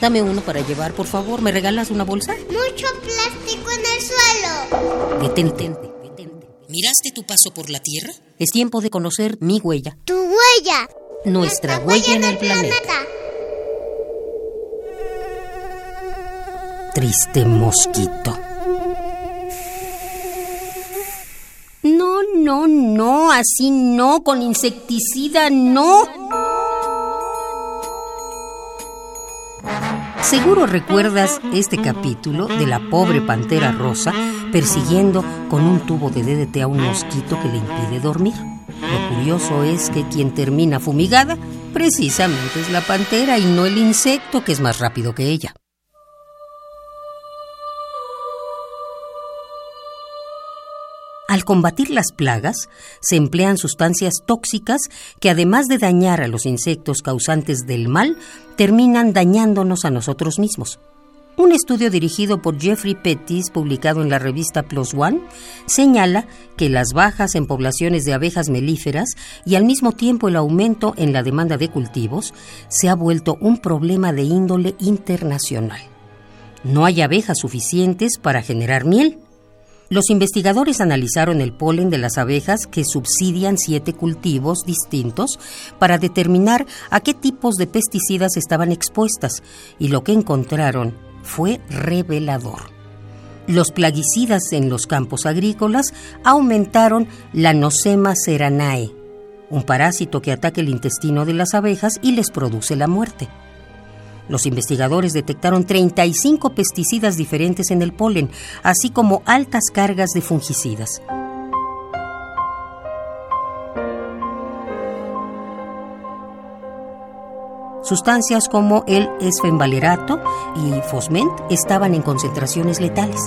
Dame uno para llevar, por favor. ¿Me regalas una bolsa? Mucho plástico en el suelo. Detente. detente. ¿Miraste tu paso por la Tierra? Es tiempo de conocer mi huella. Tu huella. Nuestra huella en el planeta. Triste mosquito. No, no, no, así no, con insecticida no. Seguro recuerdas este capítulo de la pobre pantera rosa persiguiendo con un tubo de DDT a un mosquito que le impide dormir. Lo curioso es que quien termina fumigada precisamente es la pantera y no el insecto que es más rápido que ella. Al combatir las plagas, se emplean sustancias tóxicas que además de dañar a los insectos causantes del mal, terminan dañándonos a nosotros mismos. Un estudio dirigido por Jeffrey Pettis, publicado en la revista Plus One, señala que las bajas en poblaciones de abejas melíferas y al mismo tiempo el aumento en la demanda de cultivos se ha vuelto un problema de índole internacional. No hay abejas suficientes para generar miel los investigadores analizaron el polen de las abejas que subsidian siete cultivos distintos para determinar a qué tipos de pesticidas estaban expuestas y lo que encontraron fue revelador. Los plaguicidas en los campos agrícolas aumentaron la Nosema seranae, un parásito que ataca el intestino de las abejas y les produce la muerte. Los investigadores detectaron 35 pesticidas diferentes en el polen, así como altas cargas de fungicidas. Sustancias como el esfenvalerato y fosment estaban en concentraciones letales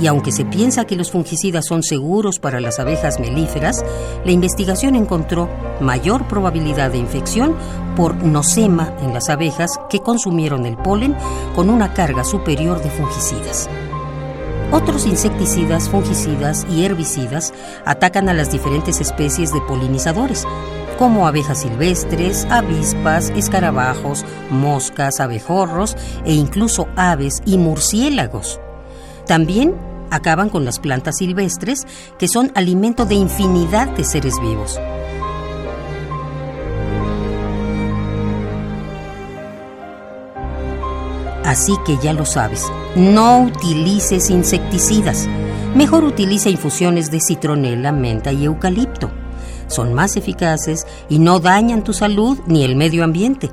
y aunque se piensa que los fungicidas son seguros para las abejas melíferas, la investigación encontró mayor probabilidad de infección por nosema en las abejas que consumieron el polen con una carga superior de fungicidas. Otros insecticidas, fungicidas y herbicidas atacan a las diferentes especies de polinizadores, como abejas silvestres, avispas, escarabajos, moscas, abejorros e incluso aves y murciélagos. También acaban con las plantas silvestres, que son alimento de infinidad de seres vivos. Así que ya lo sabes, no utilices insecticidas. Mejor utiliza infusiones de citronela, menta y eucalipto. Son más eficaces y no dañan tu salud ni el medio ambiente.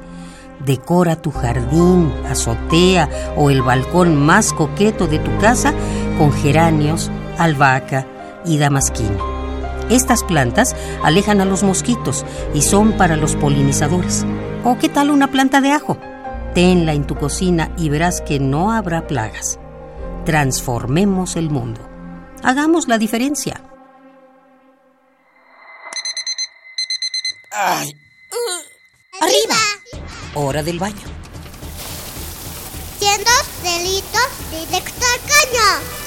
Decora tu jardín, azotea o el balcón más coqueto de tu casa con geranios, albahaca y damasquino. Estas plantas alejan a los mosquitos y son para los polinizadores. ¿O qué tal una planta de ajo? Tenla en tu cocina y verás que no habrá plagas. Transformemos el mundo. Hagamos la diferencia. Ay. Arriba. Hora del baño. Siendo delitos directo al caño.